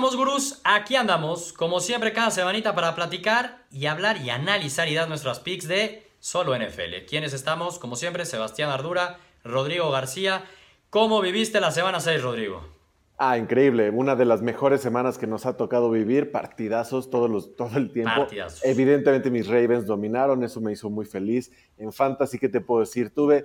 somos gurús, aquí andamos, como siempre cada semanita para platicar y hablar y analizar y dar nuestras picks de solo NFL. ¿Quiénes estamos? Como siempre, Sebastián Ardura, Rodrigo García. ¿Cómo viviste la semana 6, Rodrigo? Ah, increíble. Una de las mejores semanas que nos ha tocado vivir. Partidazos todos los, todo el tiempo. Partidazos. Evidentemente mis Ravens dominaron, eso me hizo muy feliz. En Fantasy, ¿qué te puedo decir? Tuve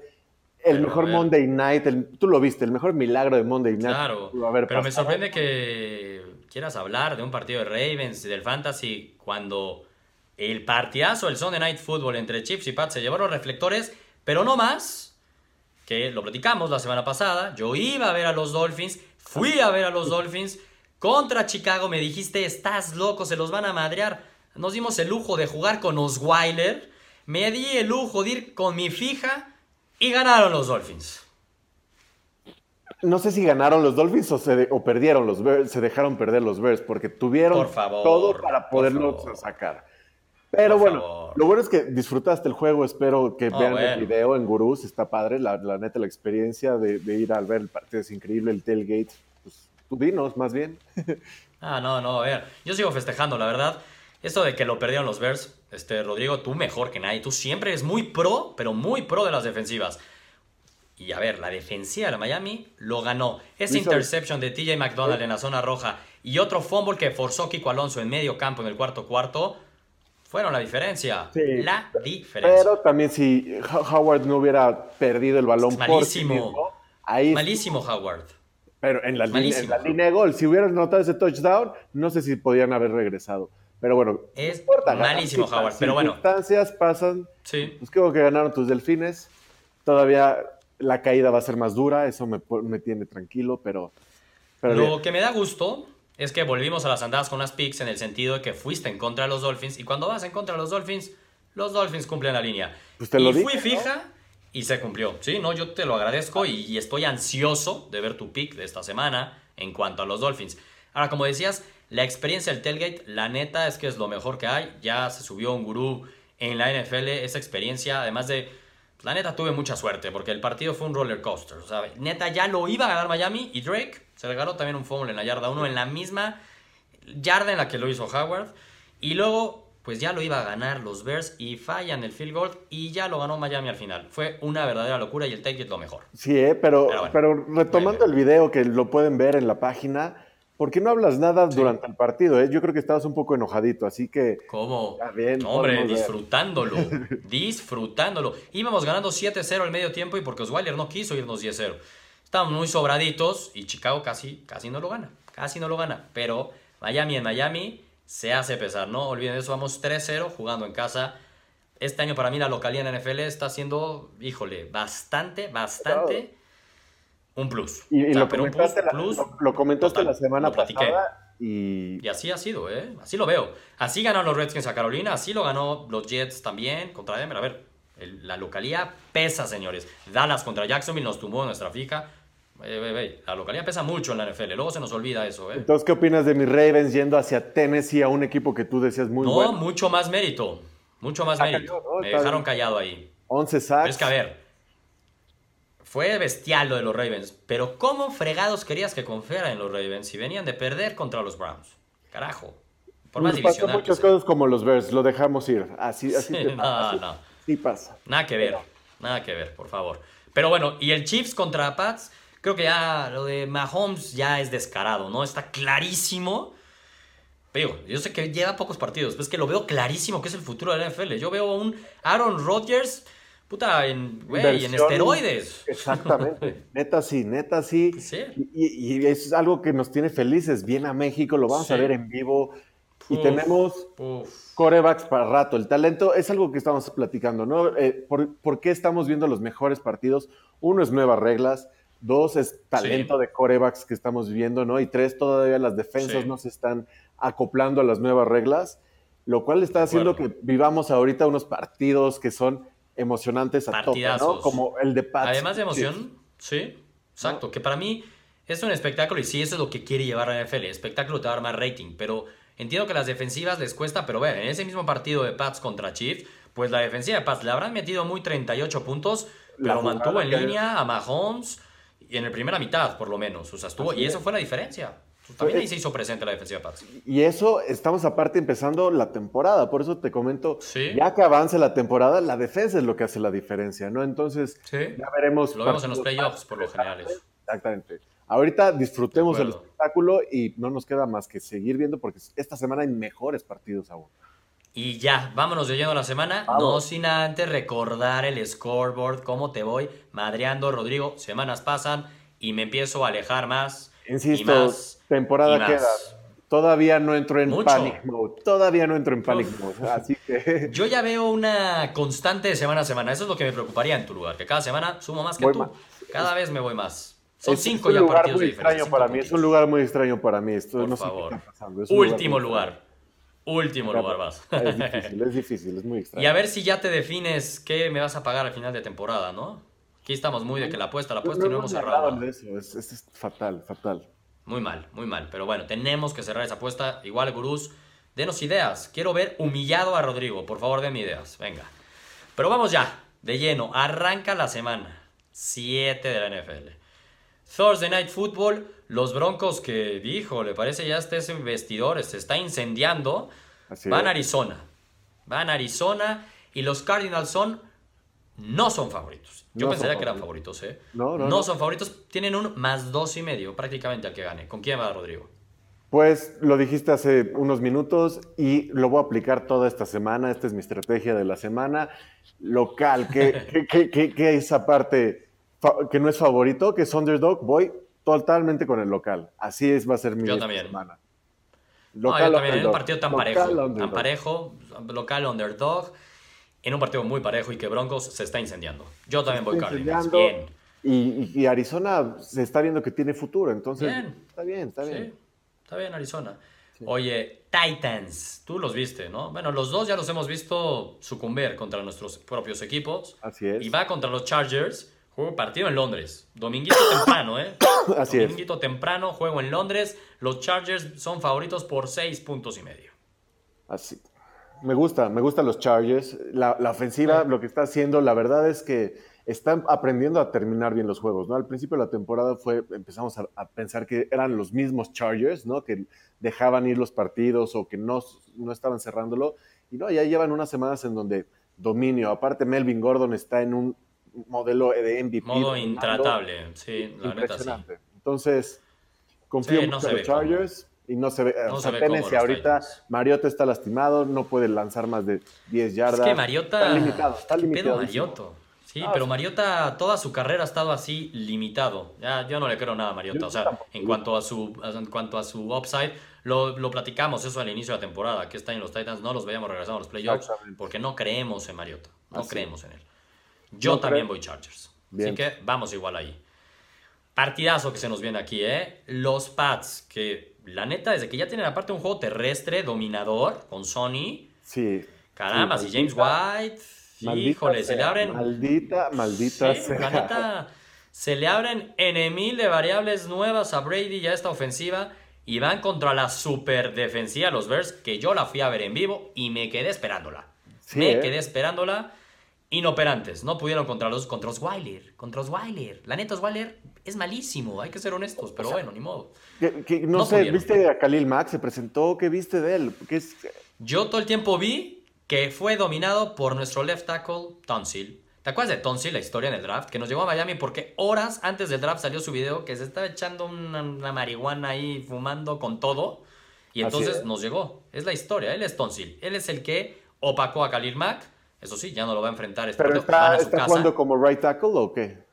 el Pero, mejor. Monday Night, el- tú lo viste, el mejor milagro de Monday Night. Claro, pero me sorprende que quieras hablar de un partido de Ravens y del Fantasy cuando el partidazo, el Sunday Night Football entre Chiefs y Pats se llevó los reflectores, pero no más, que lo platicamos la semana pasada, yo iba a ver a los Dolphins, fui a ver a los Dolphins contra Chicago, me dijiste, estás loco, se los van a madrear. Nos dimos el lujo de jugar con Osweiler, me di el lujo de ir con mi fija y ganaron los Dolphins. No sé si ganaron los Dolphins o, se de- o perdieron los Bears, se dejaron perder los Bears, porque tuvieron Por favor, todo para favor. sacar. Pero Por bueno, favor. lo bueno es que disfrutaste el juego, espero que Ah, vean bueno. el video en Gurús, está padre, la, la neta, la experiencia de, de ir al ver el partido es increíble, el tailgate, pues tú dinos más bien. Ah, no, no, a ver, yo sigo festejando, la verdad. Esto de que lo perdieron los Bears, este, Rodrigo, tú mejor que nadie. Tú siempre eres muy pro, pero muy pro de las defensivas. Y a ver, la defensiva de la Miami lo ganó. Esa interception de TJ McDonald en la zona roja y otro fumble que forzó Kiko Alonso en medio campo en el cuarto cuarto fueron la diferencia. Sí, la diferencia. Pero también si Ho- Howard no hubiera perdido el balón Es por sí malísimo. mismo, ahí Malísimo Howard. Pero en la, línea, en Malísimo. la línea de gol, si hubieran anotado ese touchdown, no sé si podían haber regresado. Pero bueno, Es no importa, malísimo Howard, pero bueno. Circunstancias pasan. Sí. Pues creo que ganaron tus delfines. Todavía la caída va a ser más dura, eso me, me tiene tranquilo, pero. pero Lo bien. que me da gusto es que volvimos a las andadas con unas picks en el sentido de que fuiste en contra de los Dolphins y cuando vas en contra de los Dolphins, los Dolphins cumplen la línea. Pues te lo y dije, fui ¿no? fija y se cumplió. Sí, no, yo te lo agradezco y, y estoy ansioso de ver tu pick de esta semana en cuanto a los Dolphins. Ahora, como decías, la experiencia del tailgate, la neta es que es lo mejor que hay. Ya se subió un gurú en la NFL, esa experiencia, además de la neta tuve mucha suerte porque el partido fue un roller coaster. O sea, neta ya lo iba a ganar Miami y Drake se regaló también un fumble en la yarda 1 en la misma yarda en la que lo hizo Howard. Y luego, pues ya lo iba a ganar los Bears y fallan el field goal y ya lo ganó Miami al final. Fue una verdadera locura y el take it lo mejor. Sí, ¿eh? pero, Pero retomando el video que lo pueden ver en la página, ¿por qué no hablas nada durante el partido? eh? Yo creo que estabas un poco enojadito, así que. ¿Cómo? Está bien, No, hombre, disfrutándolo. disfrutándolo. Íbamos ganando 7-0 al medio tiempo y porque Osweiler no quiso irnos 10-0. Estaban muy sobraditos y Chicago casi, casi no lo gana. Casi no lo gana. Pero Miami en Miami se hace pesar, ¿no? Olviden eso, vamos 3-0 jugando en casa. Este año para mí la localidad en la NFL está siendo, híjole, bastante, bastante un plus. Y, y O sea, lo, pero un comentaste, la, plus lo- lo comentaste total. la semana pasada y y así ha sido, ¿eh? Así lo veo. Así ganaron los Redskins a Carolina, así lo ganó los Jets también contra Denver. A ver, el- la localidad pesa, señores. Dallas contra Jacksonville nos tumbó en nuestra fija. La localidad pesa mucho en la NFL. Luego se nos olvida eso, ¿eh? Entonces, ¿qué opinas de mis Ravens yendo hacia Tennessee a un equipo que tú decías muy No, bueno? mucho más mérito. Mucho más Ah, mérito. cayó, ¿no? Me dejaron bien. callado ahí. 11 Pero sacks. es que, a ver, fue bestial lo de los Ravens. Pero ¿cómo fregados querías que confiara en los Ravens si venían de perder contra los Browns? Carajo. Por más Nos pasó muchas sea. cosas como los Bears, lo dejamos ir. Así, así Sí, te no, pasa, así- no. sí pasa. Nada que ver, nada que ver, por favor. Pero bueno, y el Chiefs contra Pats, creo que ya lo de Mahomes ya es descarado, ¿no? Está clarísimo. Pero digo, yo sé que lleva pocos partidos, pero es que lo veo clarísimo que es el futuro de la NFL. Yo veo un Aaron Rodgers, puta, en, güey, en esteroides. Exactamente. neta sí, neta sí. Sí. Y, y es algo que nos tiene felices. Viene a México, lo vamos a ver en vivo. Y tenemos uf. corebacks para rato. El talento es algo que estamos platicando, ¿no? Eh, ¿por, por qué estamos viendo los mejores partidos? Uno es nuevas reglas. Dos es talento de corebacks que estamos viendo, ¿no? Y tres, todavía las defensas no se están acoplando a las nuevas reglas, lo cual está haciendo que vivamos ahorita unos partidos que son emocionantes a tope, ¿no? Como el de Pats. Además de emoción, sí, exacto. Que para mí es un espectáculo y sí, eso es lo que quiere llevar a la NFL. El espectáculo te va a dar más rating, pero entiendo que las defensivas les cuesta, pero ver, en ese mismo partido de Pats contra Chiefs, pues la defensiva de Pats le habrán metido muy 38 puntos, pero mantuvo en línea a Mahomes en la primera mitad, por lo menos. O sea, estuvo, Así y es. eso fue la diferencia. También ahí se hizo presente la defensiva de Pats. Y eso estamos aparte empezando la temporada. Por eso te comento, ya que avance la temporada, la defensa es lo que hace la diferencia, ¿no? Entonces, ya veremos. Lo vemos en los playoffs por lo general. Exactamente. Ahorita disfrutemos el espectáculo y no nos queda más que seguir viendo porque esta semana hay mejores partidos aún. Y ya, vámonos de lleno a la semana. No sin antes recordar el scoreboard, cómo te voy madreando, Rodrigo. Semanas pasan y me empiezo a alejar más. Insisto, temporada queda. Todavía no entro en panic mode. Todavía no entro en panic mode. Así que. Yo ya veo una constante de semana a semana. Eso es lo que me preocuparía en tu lugar. Que cada semana sumo más que tú. Cada vez me voy más. Son cinco ya partidos de diferencia. para mí. Es un lugar muy extraño para mí. Esto Por favor. Último lugar. Último lugar vas. Es difícil, es difícil, es muy extraño. Y a ver si ya te defines qué me vas a pagar al final de temporada, ¿no? Aquí estamos muy de que la apuesta, la apuesta y no hemos cerrado. Eso. Es, es, fatal, fatal. Muy mal, muy mal. Pero bueno, tenemos que cerrar esa apuesta. Igual, gurús, denos ideas. Quiero ver humillado a Rodrigo. Por favor, denme ideas. Venga. Pero vamos ya, de lleno. Arranca la semana 7 de la NFL. Thursday Night Football, los Broncos que dijo, le parece ya este vestidor, se está incendiando, van a Arizona. Van a Arizona y los Cardinals son, no son favoritos. Yo pensaría que eran favoritos, ¿eh? No, no, no, son favoritos, tienen un más dos y medio prácticamente al que gane. ¿Con quién va Rodrigo? Pues lo dijiste hace unos minutos y lo voy a aplicar toda esta semana. Esta es mi estrategia de la semana. Local, ¿qué, qué, qué, qué esa parte que no es favorito, que es underdog, voy totalmente con el local. Así es, va a ser mi yo también. semana. Local, yo también, en un partido tan parejo, tan parejo, local underdog, en un partido muy parejo y que Broncos se está incendiando. Yo también voy Cardinals, bien. Y, Arizona se está viendo que tiene futuro, entonces está bien, está bien. Sí, está bien Arizona. Oye, Titans, tú los viste, ¿no? Bueno, los dos ya los hemos visto sucumbir contra nuestros propios equipos. Así es. Y va contra los Chargers Juego partido en Londres. Dominguito temprano, ¿eh? Así Dominguito temprano, juego en Londres. Los Chargers son favoritos por seis puntos y medio. Así. Me gusta, me gustan los Chargers. La, ofensiva, lo que está haciendo, la verdad es que están aprendiendo a terminar bien los juegos, ¿no? Al principio de la temporada fue, empezamos a, pensar que eran los mismos Chargers, ¿no? Que dejaban ir los partidos o que no, no estaban cerrándolo. Y no, ya llevan unas semanas en donde dominio. Aparte, Melvin Gordon está en un modelo de MVP. Modo intratable, sí, la neta sí. Entonces, confío mucho en los Chargers y no se ve. o sea, ve ahorita Mariota está lastimado, no puede lanzar más de 10 yardas. Es que Mariota. Está limitado, está limitado. Mariota. Sí, ah, pero Mariota toda su carrera ha estado así limitado. Ya, yo no le creo nada a Mariota. O sea, en cuanto a su, en cuanto a su upside, lo, lo, platicamos eso al inicio de la temporada, que está en los Titans, no los veíamos regresando a los playoffs, porque no creemos en Mariota. No creemos en él. Yo también voy Chargers. Así que vamos igual ahí. Partidazo que se nos viene aquí, ¿eh? Los Pats, que la neta, desde que ya tienen aparte un juego terrestre dominador con Sony. Sí. Caramba, si James White. híjole, se le abren. Maldita, maldita La neta, se le abren en mil de variables nuevas a Brady y a esta ofensiva. Y van contra la super defensiva, los Bears, que yo la fui a ver en vivo y me quedé esperándola. me ¿eh? quedé esperándola inoperantes. No pudieron contra los, contra Osweiler. Contra Osweiler. La neta, Osweiler es malísimo, hay que ser honestos, pero bueno, ni modo. no, sé, ¿viste a Khalil Mack? ¿Se presentó? ¿Qué viste de él? es... Yo todo el tiempo vi que fue dominado por nuestro left tackle, Tonsil. ¿Te acuerdas de Tonsil, la historia en el draft? Que nos llegó a Miami porque horas antes del draft salió su video que se estaba echando una, marihuana ahí, fumando con todo. Y entonces nos llegó. Es la historia. Él es Tonsil. Él es el que opacó a Khalil Mack eso sí, ya no lo va a enfrentar. Este ¿Pero está, está jugando como right tackle o qué?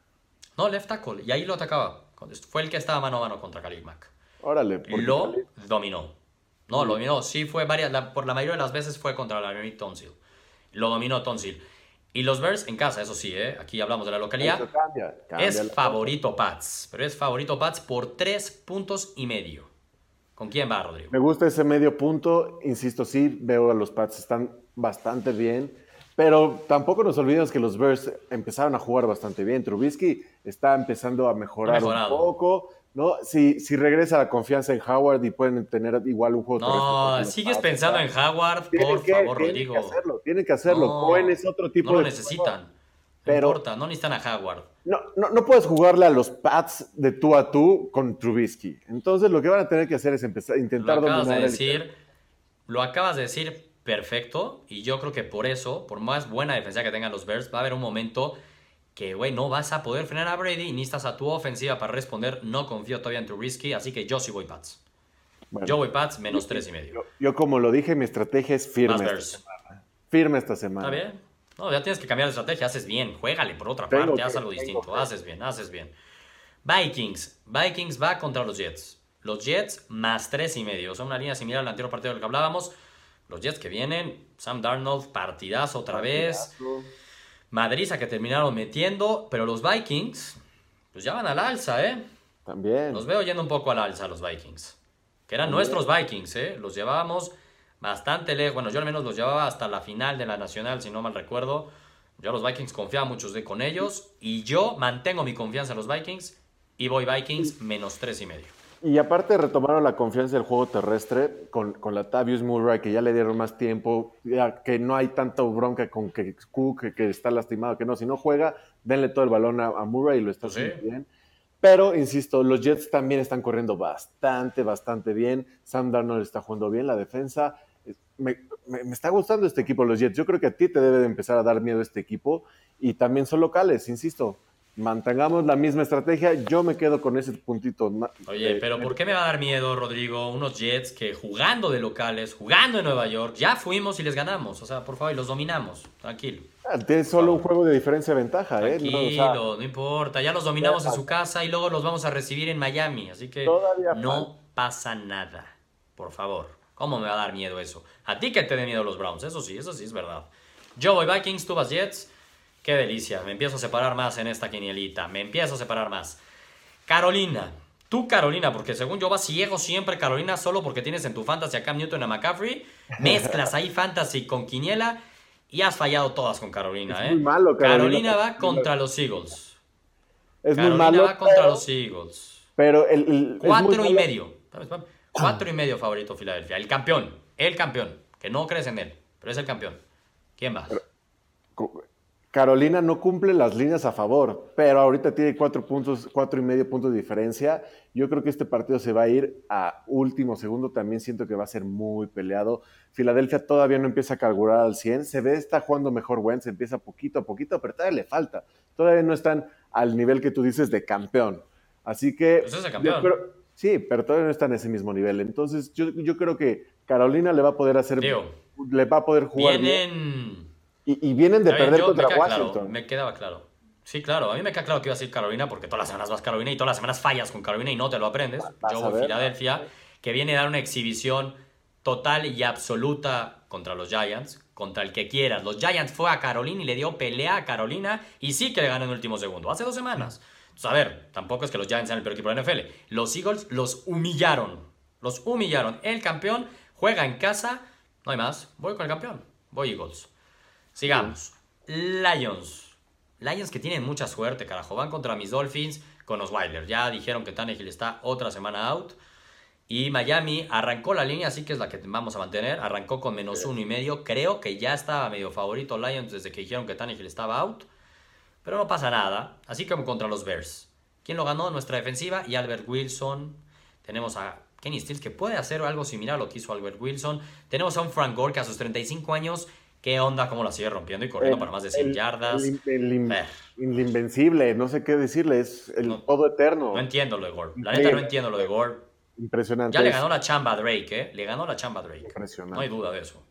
No, left tackle. Y ahí lo atacaba. Fue el que estaba mano a mano contra Khalil Mack. Órale. Lo dominó. No, lo dominó. Sí, fue varias. por la mayoría de las veces fue contra la Tonsil. Lo dominó Tonsil. Y los Bears en casa, eso sí, ¿eh? aquí hablamos de la localidad. es favorito Pats, pero es favorito Pats por tres puntos y medio. ¿Con quién va, Rodrigo? Me gusta ese medio punto. Insisto, sí, veo a los Pats están bastante bien. Pero tampoco nos olvidemos que los Bears empezaron a jugar bastante bien. Trubisky está empezando a mejorar un poco. ¿no? Si, si regresa la confianza en Howard y pueden tener igual un juego. No, sigues pensando en Howard, por favor, Rodrigo. Tienen que hacerlo, tienen que hacerlo. Cohen es otro tipo no lo necesitan. Pero, no importa, no necesitan a Howard. No, no, no, puedes jugarle a los Pats de tú a tú con Trubisky. Entonces lo que van a tener que hacer es empezar, intentar lo acabas de decir, Lo acabas de decir perfecto y yo creo que por eso, por más buena defensa que tengan los Bears, va a haber un momento que, güey, no vas a poder frenar a Brady y necesitas a tu ofensiva para responder. No confío todavía en Trubisky, así que yo sí voy Pats. yo voy Pats menos tres y medio. Yo, como lo dije, mi estrategia es firme. Esta semana. Firme esta semana. Está bien. No, ya tienes que cambiar de estrategia, haces bien, juégale por otra parte, haz algo distinto, haces bien, haces bien. Vikings, Vikings va contra los Jets. Los Jets más tres y medio, son una línea similar al anterior partido del que hablábamos. Los Jets que vienen, Sam Darnold, partidazo otra vez. Madriza que terminaron metiendo, pero los Vikings, pues ya van al alza, ¿eh? También. Los veo yendo un poco al alza los Vikings. Que eran nuestros Vikings, ¿eh? Los llevábamos bastante lejos. Bueno, yo al menos los llevaba hasta la final de la Nacional, si no mal recuerdo. Yo a los Vikings confiaba muchos de con ellos. Y yo mantengo mi confianza en los Vikings. Y voy Vikings menos tres y medio. Y aparte retomaron la confianza del juego terrestre con, con la Tavius Murray, que ya le dieron más tiempo, que no hay tanta bronca con que Cook, que, está lastimado, que no. Si no juega, denle todo el balón a, Murray y lo está haciendo bien. Pero, insisto, los Jets también están corriendo bastante, bastante bien. Sam Darnold está jugando bien la defensa me, está gustando este equipo, los Jets. Yo creo que a ti te debe de empezar a dar miedo este equipo y también son locales, insisto. Mantengamos la misma estrategia. Yo me quedo con ese puntito. Oye, pero ¿por qué me va a dar miedo, Rodrigo? Unos Jets que jugando de locales, jugando en Nueva York, ya fuimos y les ganamos. O sea, por favor, y los dominamos. Tranquilo. Ah, Tienes solo un juego de diferencia de ventaja, ¿eh? Tranquilo, no, importa. Ya los dominamos en su casa y luego los vamos a recibir en Miami. Así que no pasa nada. Por favor. ¿Cómo me va a dar miedo eso? A ti que te dé miedo los Browns, eso sí, eso sí es verdad. Yo voy Vikings, tú vas Jets. Qué delicia, me empiezo a separar más en esta quinielita, me empiezo a separar más. Carolina, tú Carolina, porque según yo vas ciego siempre Carolina solo porque tienes en tu fantasy a Cam Newton a McCaffrey, mezclas ahí fantasy con quiniela y has fallado todas con Carolina. ¿eh? malo, Carolina. va contra los Eagles. Es Carolina muy malo, va contra los Eagles. Pero el, cuatro y medio. Cuatro y medio favorito Filadelfia. El campeón. El campeón. Que no crees en él, pero es el campeón. ¿Quién va? Carolina no cumple las líneas a favor, pero ahorita tiene cuatro puntos, cuatro y medio puntos de diferencia. Yo creo que este partido se va a ir a último segundo. También siento que va a ser muy peleado. Filadelfia todavía no empieza a calcular al 100. Se ve, está jugando mejor Wentz, empieza poquito a poquito, pero todavía le falta. Todavía no están al nivel que tú dices de campeón. Así que. Pues es el campeón. Sí, pero todavía no está en ese mismo nivel. Entonces, yo, yo creo que Carolina le va a poder hacer. le va a poder jugar. Vienen. Y, vienen de perder contra Washington. me quedaba claro. Sí, claro. A mí me queda claro que iba a ser Carolina porque todas las semanas vas Carolina y todas las semanas fallas con Carolina y no te lo aprendes. Yo voy a Filadelfia, que viene a dar una exhibición total y absoluta contra los Giants, contra el que quieras. Los Giants fue a Carolina y le dio pelea a Carolina y sí que le ganó en el último segundo. Hace dos semanas. Entonces, a ver, tampoco es que los Giants sean el peor equipo de la NFL. Los Eagles los humillaron. Los humillaron. El campeón juega en casa. No hay más. Voy con el campeón. Voy Eagles. Sigamos. Lions. Lions que tienen mucha suerte, carajo. Van contra mis Dolphins con los Wilder. Ya dijeron que Tannehill está otra semana out. Y Miami arrancó la línea, así que es la que vamos a mantener. Arrancó con menos uno y medio. Creo que ya estaba medio favorito Lions desde que dijeron que Tannehill estaba out. Pero no pasa nada, así como contra los Bears. ¿Quién lo ganó? Nuestra defensiva y Albert Wilson. Tenemos a Kenny Stills que puede hacer algo similar a lo que hizo Albert Wilson. Tenemos a un Frank Gore que a sus 35 años, ¿qué onda? ¿Cómo la sigue rompiendo y corriendo para más de 100 yardas? El, invencible, no sé qué decirle, es el todo eterno. No entiendo lo de Gore. La neta no entiendo lo de Gore. Impresionante. Ya le ganó la chamba a Drake, ¿eh? Le ganó la chamba a Drake. Impresionante. No hay duda de eso.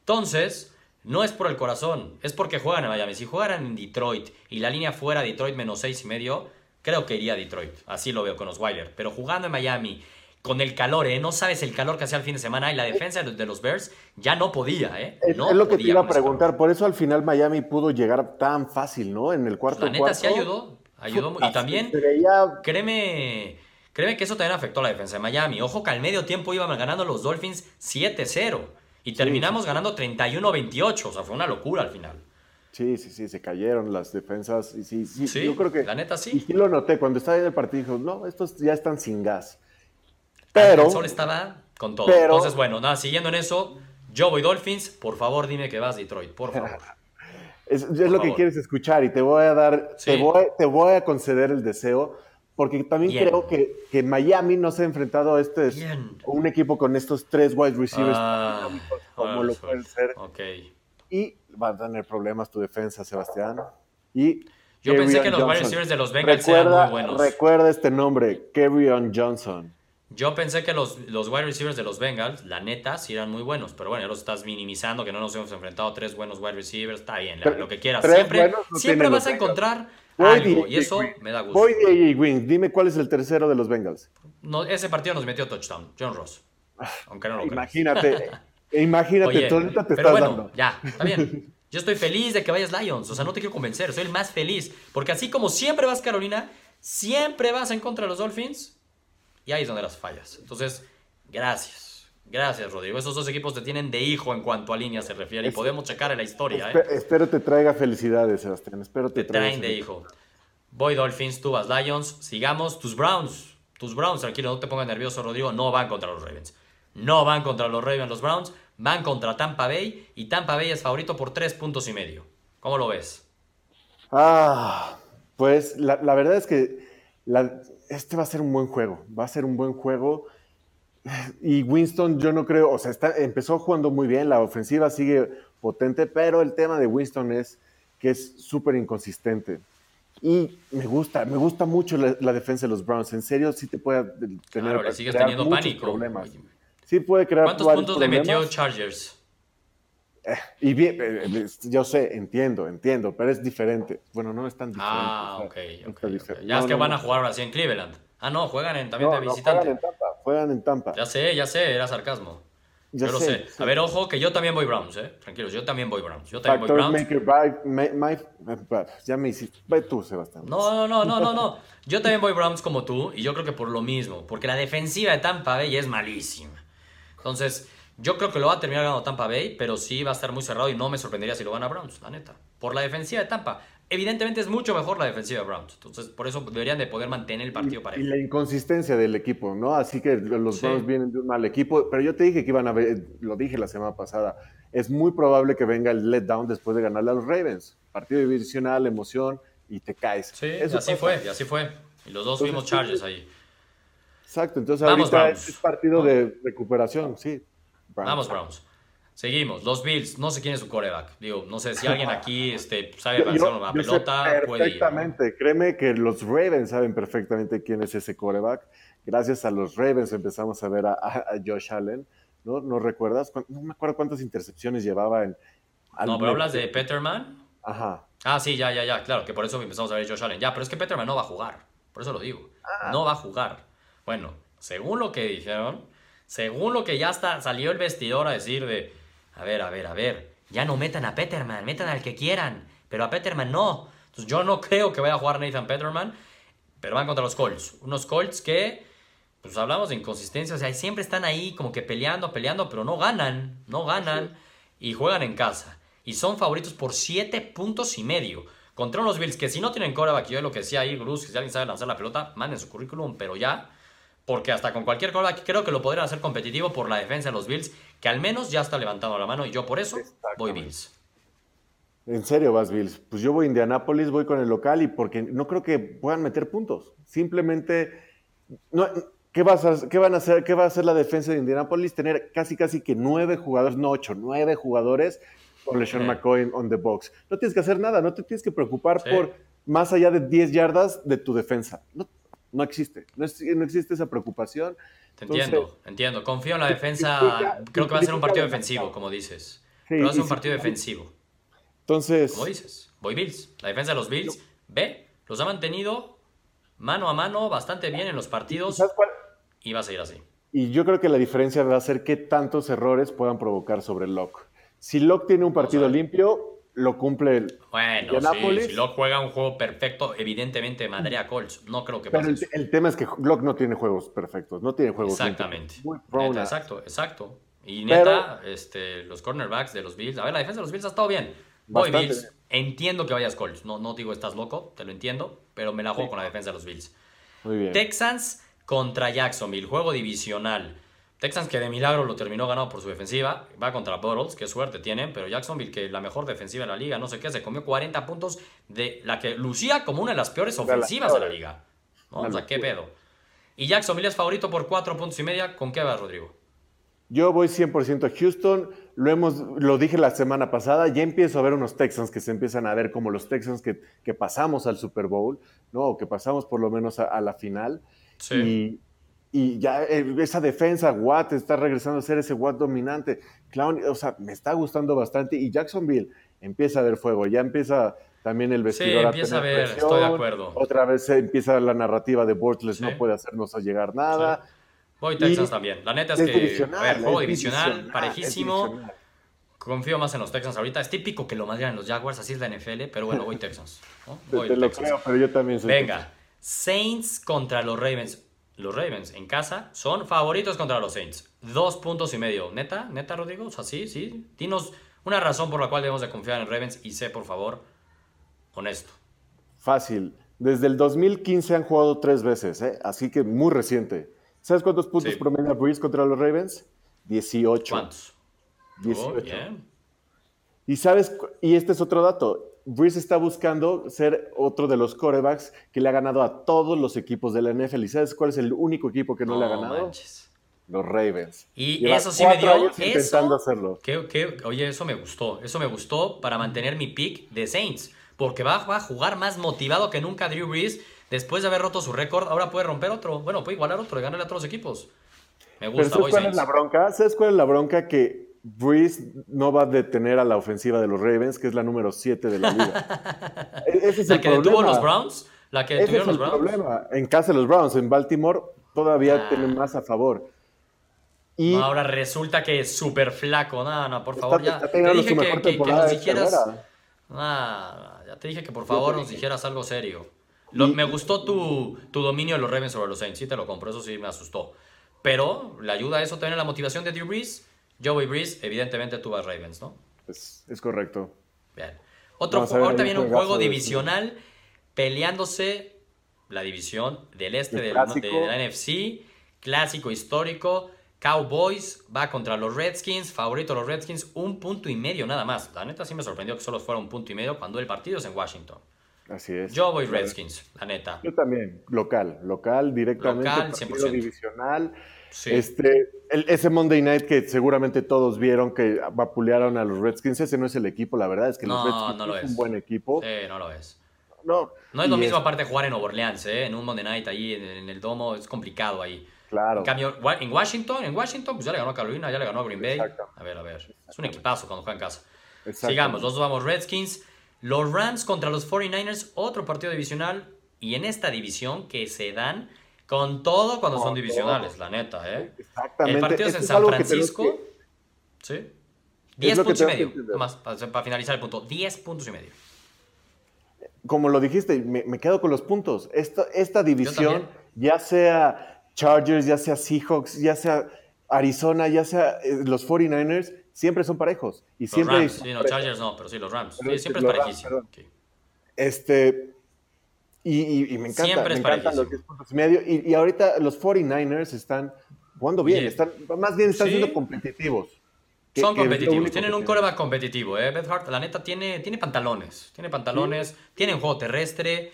Entonces, no es por el corazón, es porque juegan en Miami. Si jugaran en Detroit y la línea fuera Detroit menos seis y medio, creo que iría a Detroit. Así lo veo con los Wilder. Pero jugando en Miami, con el calor, ¿eh? No sabes el calor que hacía el fin de semana y la defensa de los Bears ya no podía, ¿eh? es, lo que te iba a preguntar. Por eso al final Miami pudo llegar tan fácil, ¿no? En el cuarto La neta sí ayudó. Ayudó. Y también, créeme, créeme que eso también afectó a la defensa de Miami. Ojo que al medio tiempo iban ganando los Dolphins 7-0. Y terminamos ganando 31-28, o sea, fue una locura al final. Sí, sí, sí, se cayeron las defensas. Y sí, sí, yo creo que. La neta sí. Y sí lo noté. Cuando estaba en el partido, dijo, no, estos ya están sin gas. Pero. El sol estaba con todo. Entonces, bueno, nada, siguiendo en eso, yo voy Dolphins. Por favor, dime que vas Detroit, por favor. Es, lo que quieres escuchar y te voy a dar, te, voy, te, voy, a conceder el deseo, porque también creo que, que, Miami no se ha enfrentado a este un equipo con estos tres wide receivers ah, como lo pueden ser. Okay. Y va a tener problemas tu defensa, Sebastián. Y yo pensé que los wide receivers de los Bengals eran muy buenos. Recuerda este nombre, Kerryon Johnson. Yo pensé que los, los wide receivers de los Bengals, la neta, sí eran muy buenos. Pero bueno, ya los estás minimizando, que no nos hemos enfrentado a tres buenos wide receivers. Está bien, lo que quieras. Siempre, siempre vas a encontrar algo, y eso me da gusto. Voy de Wings, dime cuál es el tercero de los Bengals. No, ese partido nos metió touchdown, John Ross. Aunque no lo Imagínate, imagínate, tú ahorita te pero estás bueno, Ya, está bien. Yo estoy feliz de que vayas Lions. O sea, no te quiero convencer. Soy el más feliz. Porque así como siempre vas Carolina, siempre vas en contra de los Dolphins. Y ahí es donde las fallas. Entonces, gracias. Gracias, Rodrigo. Esos dos equipos te tienen de hijo en cuanto a línea se refiere. y podemos checar en la historia. ¿eh? Espero te traiga felicidades, Sebastián. Espero te, te traen de hijo. Voy Dolphins, tú vas Lions. Sigamos. Tus Browns. Tus Browns, tranquilo, no te pongas nervioso, Rodrigo. No van contra los Ravens. No van contra los Ravens los Browns. Van contra Tampa Bay y Tampa Bay es favorito por tres puntos y medio. ¿Cómo lo ves? Ah, pues la, verdad es que este va a ser un buen juego. Va a ser un buen juego. Y Winston, yo no creo, o sea, está, empezó jugando muy bien, la ofensiva sigue potente, pero el tema de Winston es que es súper inconsistente. Y me gusta, me gusta mucho la, defensa de los Browns. En serio, sí te puede tener. Claro, le sigues teniendo pánico. Problemas sí puede crear. ¿Cuántos puntos le metió Chargers? Eh, y bien, eh, eh, yo sé, entiendo, entiendo, pero es diferente. Bueno, no es tan diferente. Ah, ok, Ya es que van a jugar ahora sí en Cleveland. Ah, no, juegan en, también de visitante. Juegan en, Tampa, juegan en Tampa. Ya sé, ya sé, era sarcasmo. Ya yo lo sé. A ver, ojo, que yo también voy Browns, ¿eh? Tranquilos, yo también voy Browns. Yo también voy Browns. ya me hiciste. Ve tú, Sebastián. No, no, no, no, no. Yo también voy Browns como tú, y yo creo que por lo mismo. Porque la defensiva de Tampa Bay es malísima. Entonces, yo creo que lo va a terminar ganando Tampa Bay, pero sí va a estar muy cerrado y no me sorprendería si lo gana Browns, la neta. Por la defensiva de Tampa. Evidentemente es mucho mejor la defensiva de Browns. Entonces, por eso deberían de poder mantener el partido para ellos. Y la inconsistencia del equipo, ¿no? Así que los Browns vienen de un mal equipo. Pero yo te dije que iban a ver, lo dije la semana pasada, es muy probable que venga el letdown después de ganarle a los Ravens. Partido divisional, emoción, y te caes. Sí, así fue, y así fue. Y los dos fuimos Chargers ahí. Exacto, entonces ahorita es partido de recuperación, sí. Vamos, Browns. Seguimos, los Bills, no sé quién es su coreback. Digo, no sé si alguien aquí este, sabe pasar una pelota. perfectamente, créeme que los Ravens saben perfectamente quién es ese coreback. Gracias a los Ravens empezamos a ver a, Josh Allen, ¿no? ¿No recuerdas? No me acuerdo cuántas intercepciones llevaba en... No, pero hablas de Peterman. Ajá. Ah, sí, ya, ya, ya, claro, que por eso empezamos a ver a Josh Allen. Ya, pero es que Peterman no va a jugar, por eso lo digo. Ah. No va a jugar. Bueno, según lo que dijeron, según lo que ya está, salió el vestidor a decir de, a ver, a ver, a ver, ya no metan a Peterman, metan al que quieran, pero a Peterman no. Entonces yo no creo que vaya a jugar Nathan Peterman, pero van contra los Colts. Unos Colts que, pues hablamos de inconsistencia, o sea, siempre están ahí como que peleando, peleando, pero no ganan, no ganan y juegan en casa. Y son favoritos por 7 puntos y medio. Contra unos Bills que si no tienen coreback, yo lo que decía ahí, Bruce, que si alguien sabe lanzar la pelota, manden su currículum, pero ya porque hasta con cualquier coreback creo que lo podrían hacer competitivo por la defensa de los Bills, que al menos ya está levantando la mano y yo por eso voy Bills. ¿En serio vas Bills? Pues yo voy a Indianapolis, voy con el local y porque no creo que puedan meter puntos. Simplemente, no, ¿qué, vas a, qué van a hacer? ¿Qué va a hacer la defensa de Indianapolis? Tener casi casi que nueve jugadores, no ocho, nueve jugadores con LeSean McCoy on the box. No tienes que hacer nada, no te tienes que preocupar por más allá de 10 yardas de tu defensa. No, no existe, no, existe esa preocupación. Te entiendo, entiendo. Confío en la defensa. Creo que va a ser un partido defensivo, como dices. Pero va a ser un partido defensivo. Entonces. Como dices, voy Bills. La defensa de los Bills, ve, los ha mantenido mano a mano bastante bien en los partidos. Y va a seguir así. Y yo creo que la diferencia va a ser qué tantos errores puedan provocar sobre Locke. Si Locke tiene un partido limpio, lo cumple el Bueno, sí, si Locke juega un juego perfecto, evidentemente a Colts. No creo que pase. Pero el, tema es que Locke no tiene juegos perfectos, no tiene juegos Exactamente. exacto, exacto. Y neta, este, los cornerbacks de los Bills. A ver, la defensa de los Bills ha estado bien. Voy Bills. Entiendo que vayas Colts. No, no digo estás loco, te lo entiendo, pero me la juego con la defensa de los Bills. Muy bien. Texans contra Jacksonville, juego divisional. Texans que de milagro lo terminó ganado por su defensiva, va contra Bottles, qué suerte tienen, pero Jacksonville que la mejor defensiva de la liga, no sé qué, se comió 40 puntos de la que lucía como una de las peores ofensivas de la liga. O sea, qué pedo. Y Jacksonville es favorito por 4 puntos y media, ¿con qué va Rodrigo? Yo voy 100% a Houston, lo, hemos, lo dije la semana pasada, ya empiezo a ver unos Texans que se empiezan a ver como los Texans que, que pasamos al Super Bowl, ¿no? O que pasamos por lo menos a, la final. Sí. Y, y, ya eh, esa defensa, Watt está regresando a ser ese Watt dominante. Clown, o sea, me está gustando bastante. Y Jacksonville empieza a ver fuego, ya empieza también el vestidor. Sí, empieza a, ver, estoy de acuerdo. Otra vez empieza la narrativa de Bortles, no puede hacernos llegar nada. Voy Texans también. La neta es, que, a ver, juego divisional, parejísimo. Confío más en los Texans ahorita. Es típico que lo en los Jaguars, así es la NFL, pero bueno, voy Texans. Voy te, lo creo, pero yo también soy Venga, Saints contra los Ravens. Los Ravens en casa son favoritos contra los Saints. Dos puntos y medio. ¿Neta? ¿Neta, Rodrigo? O sea, sí, sí. Dinos una razón por la cual debemos de confiar en Ravens y sé, por favor, honesto. Fácil. Desde el 2015 han jugado tres veces, ¿eh? así que muy reciente. ¿Sabes cuántos puntos sí. promedia Breeze contra los Ravens? 18. ¿Cuántos? 18. y sabes, y este es otro dato. Breeze está buscando ser otro de los corebacks que le ha ganado a todos los equipos de la NFL. ¿Y sabes cuál es el único equipo que no, le ha ganado? Los Ravens. Y eso sí me dio. Intentando hacerlo. oye, eso me gustó. Eso me gustó para mantener mi pick de Saints. Porque va, va a jugar más motivado que nunca Drew Brees después de haber roto su récord, ahora puede romper otro. Bueno, puede igualar otro y ganarle a todos los equipos. Me gusta. ¿sabes cuál es la bronca? ¿Sabes cuál es la bronca? Que Breeze no va a detener a la ofensiva de los Ravens, que es la número 7 de la liga. E-, ese es ¿La que detuvo los Browns? ¿La que detuvieron los Browns? problema. En casa de los Browns, en Baltimore, todavía ah. tienen más a favor. Y ahora resulta que es súper flaco. No, no, por favor, ya. te dije que, nos dijeras. Ah, ya te dije que por favor nos dijeras algo serio me gustó tu, dominio de los Ravens sobre los Saints, sí te lo compro, eso sí me asustó. Pero le ayuda a eso también la motivación de Drew Brees. Joey Brees, evidentemente tú vas Ravens, ¿no? Es, es correcto. Bien. Otro juego, ahorita viene un juego divisional peleándose la división del este de, la NFC, clásico histórico. Cowboys va contra los Redskins, favorito los Redskins, un punto y medio nada más. La neta sí me sorprendió que solo fuera un punto y medio cuando el partido es en Washington. Así es. Yo voy Redskins, la neta. Yo también, local, local, directamente, local, 100%. divisional. Este, ese Monday Night que seguramente todos vieron que vapulearon a los Redskins, ese no es el equipo, la verdad es que los Redskins no es un buen equipo. Sí, no lo es. No, no es lo mismo aparte jugar en Orleans, ¿eh? en un Monday Night ahí en, el domo, es complicado ahí. Claro. En cambio, en Washington, en Washington, pues ya le ganó a Carolina, ya le ganó a Green Bay. A ver, a ver. Es un equipazo cuando juega en casa. Sigamos, los dos vamos Redskins. Los Rams contra los 49ers, otro partido divisional. Y en esta división que se dan con todo cuando son divisionales, la neta, ¿eh? Exactamente. El partido es en San Francisco. ¿Sí? 10 puntos y medio. Más, para, finalizar el punto. 10 puntos y medio. Como lo dijiste, me, quedo con los puntos. Esta, esta división, ya sea Chargers, ya sea Seahawks, ya sea Arizona, ya sea eh, los 49ers, siempre son parejos. Y los siempre Rams, sí, no, Chargers no, pero sí, los Rams. Sí, siempre es parejísimo. este, y, y, me encanta, siempre me encantan los 10 puntos y medio. Y, y, ahorita los 49ers están jugando bien, están, más bien están siendo competitivos. son competitivos, tienen un coreback competitivo. ¿eh? Beth Hart, la neta, tiene, tiene pantalones. Tiene pantalones, tienen juego terrestre,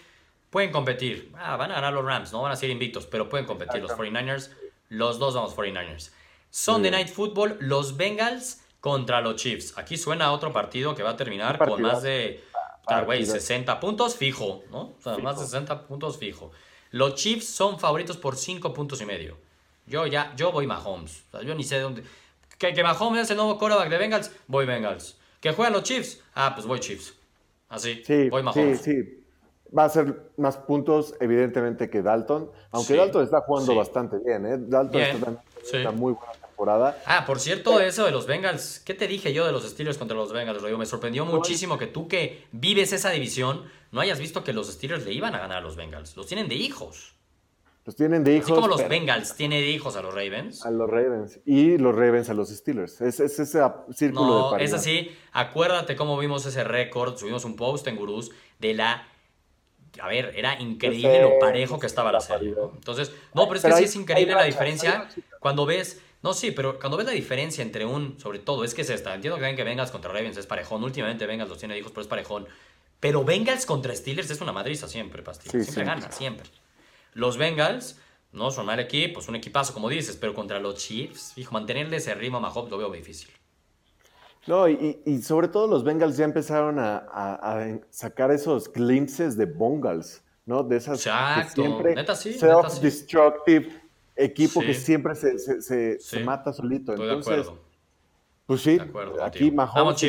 pueden competir. Ah, van a ganar los Rams, no van a ser invictos, pero pueden competir los 49ers. Los dos vamos 49ers. Sunday Night Football, los Bengals contra los Chiefs. Aquí suena otro partido que va a terminar con más de 60 puntos fijo, ¿no? O sea, más de 60 puntos fijo. Los Chiefs son favoritos por 5 puntos y medio. Yo ya, yo voy Mahomes. O sea, yo ni sé dónde. Que, que Mahomes es el nuevo quarterback de Bengals, voy Bengals. Que juegan los Chiefs, ah, pues voy Chiefs. Así, voy Mahomes. Sí, sí. Va a ser más puntos, evidentemente, que Dalton. Aunque Dalton está jugando bastante bien, ¿eh? Dalton está, está muy buena Ah, por cierto, eso de los Bengals, ¿qué te dije yo de los Steelers contra los Bengals, Me sorprendió muchísimo que tú que vives esa división no hayas visto que los Steelers le iban a ganar a los Bengals. Los tienen de hijos. Los tienen de hijos. Así como los Bengals tienen de hijos a los Ravens. A los Ravens. Y los Ravens a los Steelers. Es, ese círculo no, de paridad. es así. Acuérdate cómo vimos ese récord. Subimos un post en Gurús de la a ver, era increíble lo parejo que estaba la serie. Entonces, no, pero es que sí es increíble la diferencia cuando ves No, sí, pero cuando ves la diferencia entre un, sobre todo, es que es esta. Entiendo que ven que Bengals contra Ravens es parejón. Últimamente Bengals los tiene hijos, pero es parejón. Pero Bengals contra Steelers es una madriza siempre, Pastillo. siempre gana, siempre. Los Bengals no son mal equipo, es un equipazo, como dices, pero contra los Chiefs, hijo, mantenerle ese ritmo a Mahomes lo veo difícil. No, y, sobre todo los Bengals ya empezaron a, sacar esos glimpses de Bengals, ¿no? De esas Exacto. siempre neta sí, self-destructive, equipo que siempre se, mata solito. Estoy Entonces, de acuerdo. pues sí, aquí Mahomes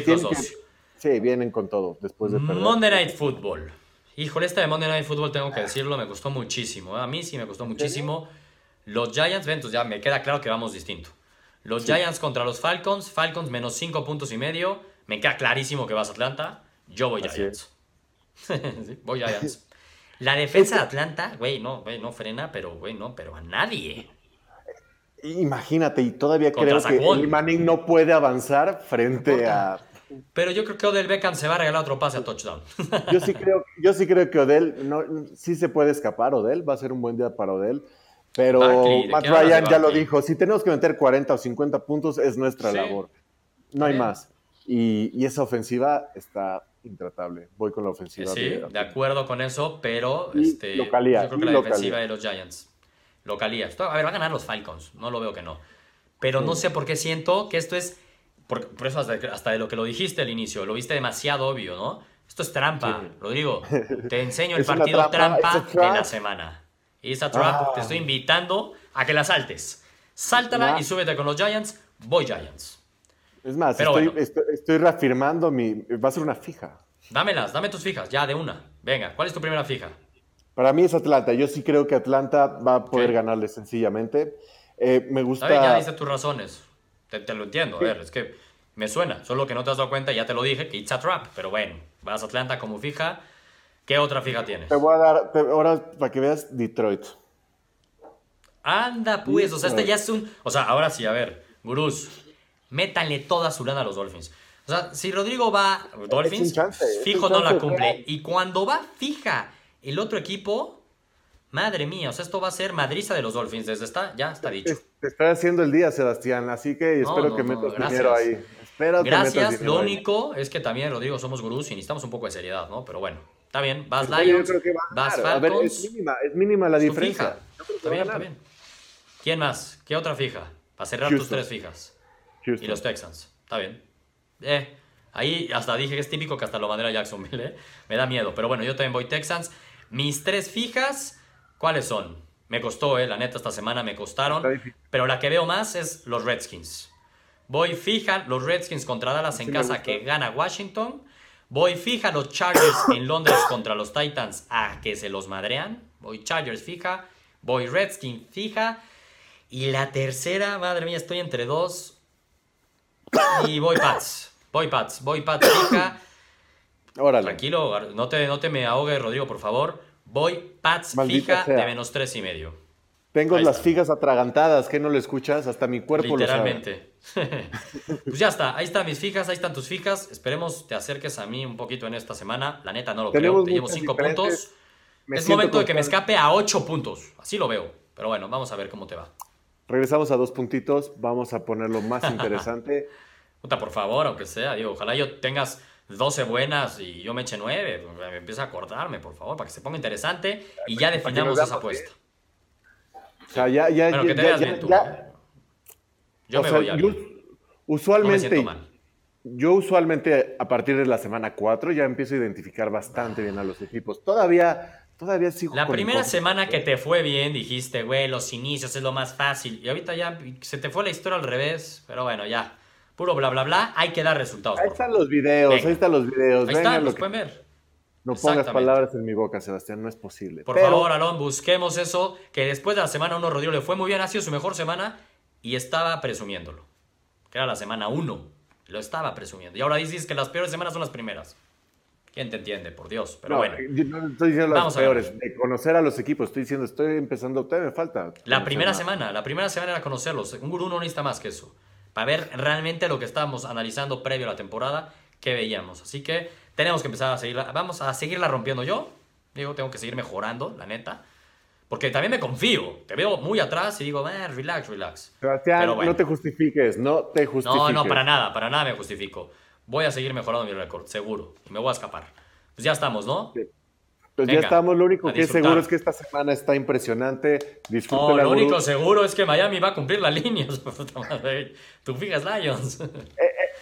sí, vienen con todo después de perder. Monday Night Football. Híjole, este de Monday Night Football tengo que decirlo, me costó muchísimo. ¿eh? A mí sí me costó muchísimo. Los Giants, ven, ya me queda claro que vamos distinto. Los Giants contra los Falcons. Falcons menos 5 puntos y medio. Me queda clarísimo que vas a Atlanta. Yo voy Giants. voy Giants. La defensa de Atlanta, güey, no, güey, no frena, pero, güey, no, pero a nadie. Imagínate, y todavía creo que el Manning no puede avanzar frente a... Pero yo creo que Odell Beckham se va a regalar otro pase a touchdown. Yo sí creo, yo sí creo que Odell, no, sí se puede escapar Odell, va a ser un buen día para Odell. Pero Matt Ryan ya lo dijo, si tenemos que meter 40 o 50 puntos es nuestra labor. No hay más. Y, esa ofensiva está intratable. Voy con la ofensiva. Sí, de, acuerdo con eso, pero este, yo creo que la defensiva de los Giants. Localía. A ver, va a ganar los Falcons, no lo veo que no. Pero no sé por qué siento que esto es, por, eso hasta, de lo que lo dijiste al inicio, lo viste demasiado obvio, ¿no? Esto es trampa, Rodrigo. Te enseño el partido trampa de la semana. Y esa trap, te ah. estoy invitando a que la saltes. Sáltala y súbete con los Giants. Voy Giants. Es más, estoy, reafirmando mi. Va a ser una fija. Dámelas, dame tus fijas, ya de una. Venga, ¿cuál es tu primera fija? Para mí es Atlanta. Yo sí creo que Atlanta va a poder ganarle sencillamente. Eh, me gusta. ya dice tus razones. Te, lo entiendo. A ver, es que me suena. Solo que no te has dado cuenta, ya te lo dije, que it's a trap. Pero bueno, vas a Atlanta como fija. ¿Qué otra fija tienes? Te voy a dar, ahora para que veas Detroit. Anda, pues, o sea, este ya es un. O sea, ahora sí, a ver, gurús, métanle toda su lana a los Dolphins. O sea, si Rodrigo va Dolphins, fijo no la cumple. Y cuando va fija el otro equipo, madre mía, o sea, esto va a ser madriza de los Dolphins. Desde está, ya está dicho. Te está haciendo el día, Sebastián, así que espero que metas dinero ahí. gracias, lo único es que también, Rodrigo, somos gurús y necesitamos un poco de seriedad, ¿no? Pero bueno. Está bien, vas Lions, vas Falcons. A ver, es mínima, es mínima la diferencia. Está bien, está bien. ¿Quién más? ¿Qué otra fija? Para cerrar tus tres fijas. Y los Texans. Está bien. Eh, ahí hasta dije que es típico que hasta lo mandé a Jacksonville. ¿eh? Me da miedo. Pero bueno, yo también voy Texans. Mis tres fijas, ¿cuáles son? Me costó, eh, la neta, esta semana me costaron. Pero la que veo más es los Redskins. Voy fija los Redskins contra Dallas en casa que gana Washington. Voy fija los Chargers en Londres contra los Titans a que se los madrean. Voy Chargers fija. Voy Redskins fija. Y la tercera, madre mía, estoy entre dos. Y voy Pats. Voy Pats. Voy Pats fija. Órale. Tranquilo, no te, no te me ahogues, Rodrigo, por favor. Voy Pats fija de menos tres y medio. Tengo las fijas atragantadas, que no lo escuchas? Hasta mi cuerpo Literalmente. lo sabe. pues ya está, ahí están mis fijas, ahí están tus fijas. Esperemos te acerques a mí un poquito en esta semana. La neta no lo creo, te llevo cinco puntos. es momento de que me escape a ocho puntos. Así lo veo. Pero bueno, vamos a ver cómo te va. Regresamos a dos puntitos, vamos a ponerlo más interesante. Puta, por favor, aunque sea, digo, ojalá yo tengas 12 buenas y yo me eche 9. Me empieza a acordarme, por favor, para que se ponga interesante y ya definamos esa apuesta. O sea, ya, ya, que te ya, tú. Yo me voy a yo, usualmente, yo usualmente a partir de la semana 4 ya empiezo a identificar bastante bien a los equipos. Todavía, todavía sigo. La primera semana que te fue bien dijiste, güey, los inicios es lo más fácil. Y ahorita ya se te fue la historia al revés, pero bueno, ya. Puro bla, bla, bla. Hay que dar resultados. Ahí están los videos, ahí están los videos. Ahí están, los pueden ver. No pongas palabras en mi boca, Sebastián, no es posible. Por favor, Alon, busquemos eso, que después de la semana 1 Rodrigo le fue muy bien, ha sido su mejor semana y estaba presumiéndolo. Que era la semana 1, lo estaba presumiendo. Y ahora dices que las peores semanas son las primeras. ¿Quién te entiende? Por Dios. Pero bueno. no estoy diciendo las peores. De conocer a los equipos. Estoy diciendo, estoy empezando. Todavía me falta. La primera semana. La primera semana era conocerlos. Un gurú no necesita más que eso. Para ver realmente lo que estábamos analizando previo a la temporada. Que veíamos. Así que tenemos que empezar a seguirla. Vamos a seguirla rompiendo yo. Digo, tengo que seguir mejorando, la neta. Porque también me confío. Te veo muy atrás y digo, eh, relax, relax. Sebastián, Pero bueno. no te justifiques, no te justifiques. No, no, para nada, para nada me justifico. Voy a seguir mejorando mi récord, seguro. Y me voy a escapar. Pues ya estamos, ¿no? Sí. Pues Venga, ya estamos, lo único que es seguro es que esta semana está impresionante. No, Disfrútela, lo único seguro es que Miami va a cumplir la línea. Puta madre. Tú fijas Lions.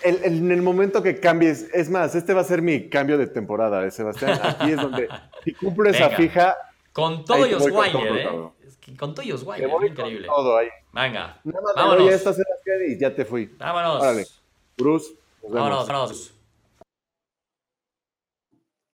El- el- en el momento que cambies, es más, este va a ser mi cambio de temporada, ¿eh, Sebastián. Aquí es donde, si cumplo esa fija, Con todo y Osweiler, ¿eh? cabrón. Es que Con todo y Osweiler, con increíble. todo ahí. Venga, Nada más me vámonos. doy a esta Sebastián y ya te fui. Vámonos. Órale. Bruce, nos vemos. Vámonos, vámonos.